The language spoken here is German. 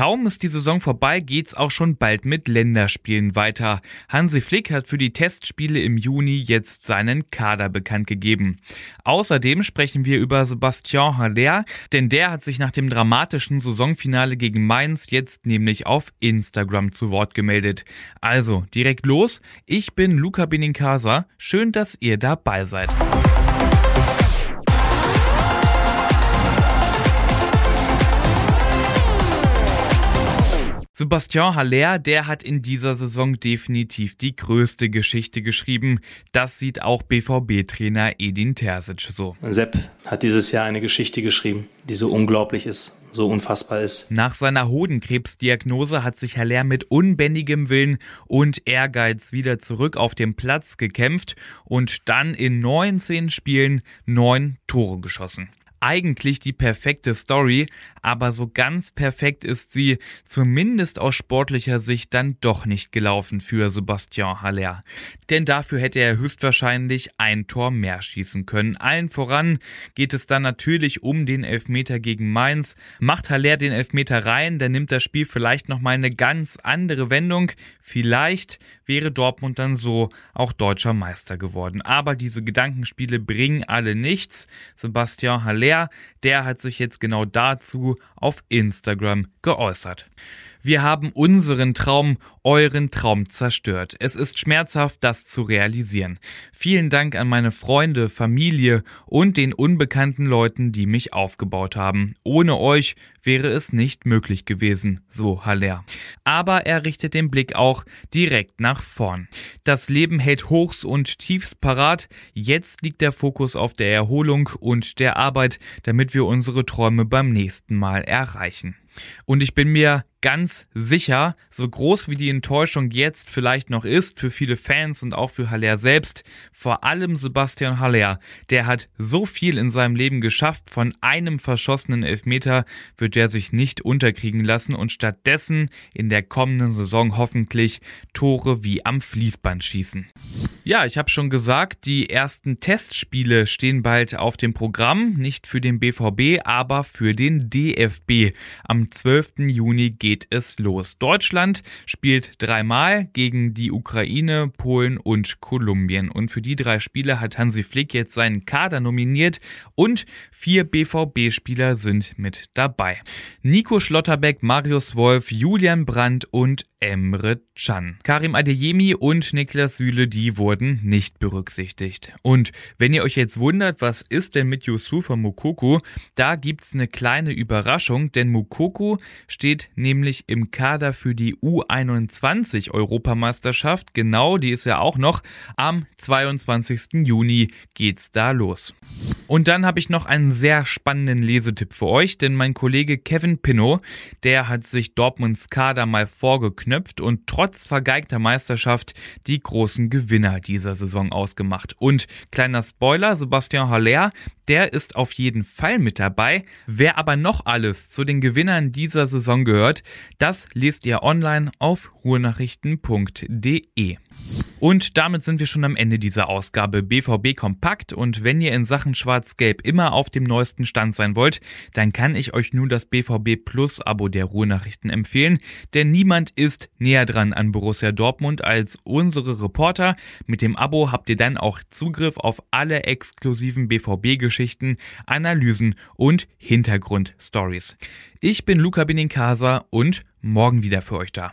Kaum ist die Saison vorbei, geht's auch schon bald mit Länderspielen weiter. Hansi Flick hat für die Testspiele im Juni jetzt seinen Kader bekannt gegeben. Außerdem sprechen wir über Sebastian Haller, denn der hat sich nach dem dramatischen Saisonfinale gegen Mainz jetzt nämlich auf Instagram zu Wort gemeldet. Also, direkt los. Ich bin Luca Benincasa. Schön, dass ihr dabei seid. Sebastian Haller, der hat in dieser Saison definitiv die größte Geschichte geschrieben. Das sieht auch BVB-Trainer Edin Terzic so. Sepp hat dieses Jahr eine Geschichte geschrieben, die so unglaublich ist, so unfassbar ist. Nach seiner Hodenkrebsdiagnose hat sich Haller mit unbändigem Willen und Ehrgeiz wieder zurück auf den Platz gekämpft und dann in 19 Spielen neun Tore geschossen eigentlich die perfekte Story, aber so ganz perfekt ist sie zumindest aus sportlicher Sicht dann doch nicht gelaufen für Sebastian Haller. Denn dafür hätte er höchstwahrscheinlich ein Tor mehr schießen können. Allen voran geht es dann natürlich um den Elfmeter gegen Mainz. Macht Haller den Elfmeter rein, dann nimmt das Spiel vielleicht nochmal eine ganz andere Wendung. Vielleicht wäre Dortmund dann so auch deutscher Meister geworden. Aber diese Gedankenspiele bringen alle nichts. Sebastian Haller Blair, der hat sich jetzt genau dazu auf Instagram geäußert. Wir haben unseren Traum, euren Traum zerstört. Es ist schmerzhaft, das zu realisieren. Vielen Dank an meine Freunde, Familie und den unbekannten Leuten, die mich aufgebaut haben. Ohne euch wäre es nicht möglich gewesen, so Haller. Aber er richtet den Blick auch direkt nach vorn. Das Leben hält Hochs und Tiefs parat. Jetzt liegt der Fokus auf der Erholung und der Arbeit, damit wir unsere Träume beim nächsten Mal erreichen. Und ich bin mir ganz sicher, so groß wie die Enttäuschung jetzt vielleicht noch ist für viele Fans und auch für Haller selbst, vor allem Sebastian Haller, der hat so viel in seinem Leben geschafft, von einem verschossenen Elfmeter wird er sich nicht unterkriegen lassen und stattdessen in der kommenden Saison hoffentlich Tore wie am Fließband schießen. Ja, ich habe schon gesagt, die ersten Testspiele stehen bald auf dem Programm, nicht für den BVB, aber für den DFB. Am 12. Juni geht es los. Deutschland spielt dreimal gegen die Ukraine, Polen und Kolumbien. Und für die drei Spiele hat Hansi Flick jetzt seinen Kader nominiert und vier BVB-Spieler sind mit dabei. Nico Schlotterbeck, Marius Wolf, Julian Brandt und Emre Can. Karim Adeyemi und Niklas Süle, die wurden nicht berücksichtigt. Und wenn ihr euch jetzt wundert, was ist denn mit Yusufa Mukoko, da gibt's eine kleine Überraschung, denn Mukoko steht nämlich im Kader für die U21 Europameisterschaft. Genau, die ist ja auch noch. Am 22. Juni geht's da los. Und dann habe ich noch einen sehr spannenden Lesetipp für euch, denn mein Kollege Kevin Pinnow, der hat sich Dortmunds Kader mal vorgeknöpft und trotz vergeigter Meisterschaft die großen Gewinner dieser Saison ausgemacht. Und kleiner Spoiler, Sebastian Haller, der ist auf jeden Fall mit dabei. Wer aber noch alles zu den Gewinnern dieser Saison gehört, das lest ihr online auf ruhrnachrichten.de. Und damit sind wir schon am Ende dieser Ausgabe BVB Kompakt und wenn ihr in Sachen Schwarz-Gelb immer auf dem neuesten Stand sein wollt, dann kann ich euch nun das BVB Plus Abo der Ruhrnachrichten empfehlen, denn niemand ist näher dran an Borussia Dortmund als unsere Reporter. Mit dem Abo habt ihr dann auch Zugriff auf alle exklusiven BVB-Geschichten, Analysen und Hintergrundstories. Ich bin Luca Benincasa und morgen wieder für euch da.